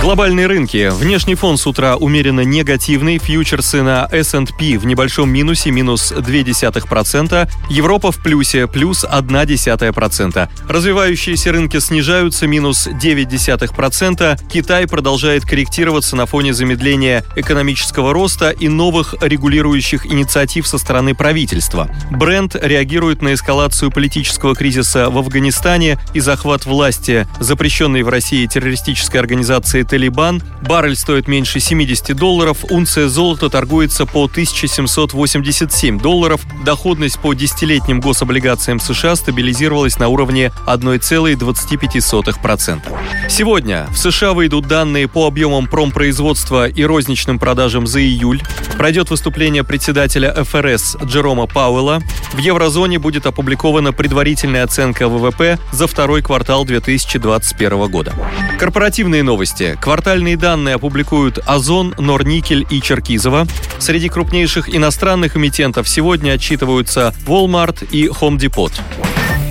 Глобальные рынки. Внешний фон с утра умеренно негативный. Фьючерсы на S&P в небольшом минусе, минус 0,2%. Европа в плюсе, плюс 0,1%. Развивающиеся рынки снижаются, минус 0,9%. Китай продолжает корректироваться на фоне замедления экономического роста и новых регулирующих инициатив со стороны правительства. Бренд реагирует на эскалацию политического кризиса в Афганистане и захват власти запрещенной в России террористической организации «Талибан». Баррель стоит меньше 70 долларов, унция золота торгуется по 1787 долларов. Доходность по десятилетним гособлигациям США стабилизировалась на уровне 1,25%. Сегодня в США выйдут данные по объемам промпроизводства и розничным продажам за июль. Пройдет выступление председателя ФРС Джерома Пауэлла. В еврозоне будет опубликована предварительная оценка ВВП за второй квартал 2021 года. Корпоративные новости. Квартальные данные опубликуют Озон, Норникель и Черкизово. Среди крупнейших иностранных эмитентов сегодня отчитываются Walmart и Home Depot.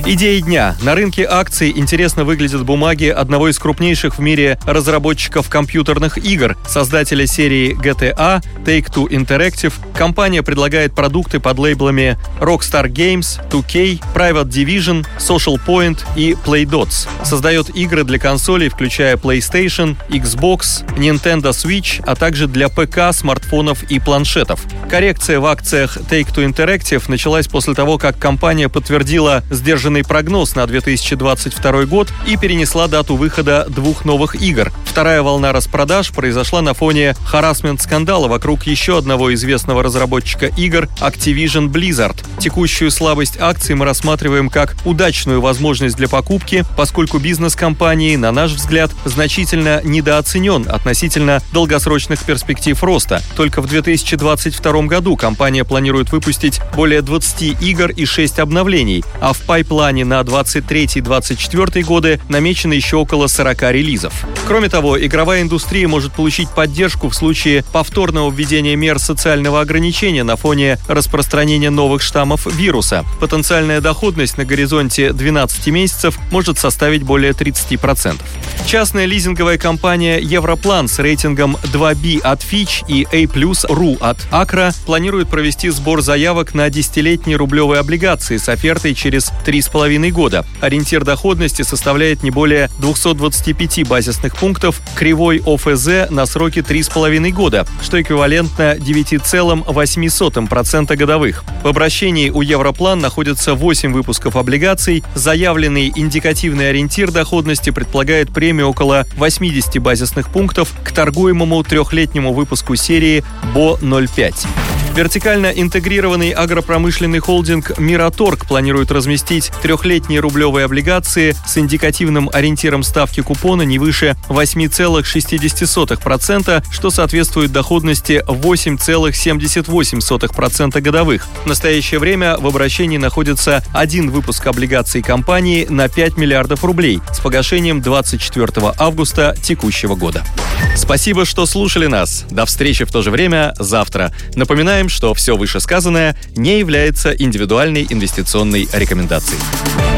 Идеи дня. На рынке акций интересно выглядят бумаги одного из крупнейших в мире разработчиков компьютерных игр, создателя серии GTA, Take-Two Interactive. Компания предлагает продукты под лейблами Rockstar Games, 2K, Private Division, Social Point и Playdots. Создает игры для консолей, включая PlayStation, Xbox, Nintendo Switch, а также для ПК, смартфонов и планшетов. Коррекция в акциях Take-Two Interactive началась после того, как компания подтвердила сдержанный официальный прогноз на 2022 год и перенесла дату выхода двух новых игр. Вторая волна распродаж произошла на фоне харасмент-скандала вокруг еще одного известного разработчика игр Activision Blizzard. Текущую слабость акций мы рассматриваем как удачную возможность для покупки, поскольку бизнес компании, на наш взгляд, значительно недооценен относительно долгосрочных перспектив роста. Только в 2022 году компания планирует выпустить более 20 игр и 6 обновлений, а в пайплайне плане на 23-24 годы намечено еще около 40 релизов. Кроме того, игровая индустрия может получить поддержку в случае повторного введения мер социального ограничения на фоне распространения новых штаммов вируса. Потенциальная доходность на горизонте 12 месяцев может составить более 30%. Частная лизинговая компания Европлан с рейтингом 2B от Fitch и A+RU от Акра планирует провести сбор заявок на десятилетние рублевые облигации с офертой через 3,5 2,5 года. Ориентир доходности составляет не более 225 базисных пунктов, кривой ОФЗ на сроки 3,5 года, что эквивалентно 9,8% годовых. В обращении у Европлан находятся 8 выпусков облигаций. Заявленный индикативный ориентир доходности предполагает премию около 80 базисных пунктов к торгуемому трехлетнему выпуску серии БО-05. Вертикально интегрированный агропромышленный холдинг «Мираторг» планирует разместить трехлетние рублевые облигации с индикативным ориентиром ставки купона не выше 8,60%, что соответствует доходности 8,78% годовых. В настоящее время в обращении находится один выпуск облигаций компании на 5 миллиардов рублей с погашением 24 августа текущего года. Спасибо, что слушали нас. До встречи в то же время завтра. Напоминаем, что все вышесказанное не является индивидуальной инвестиционной рекомендацией.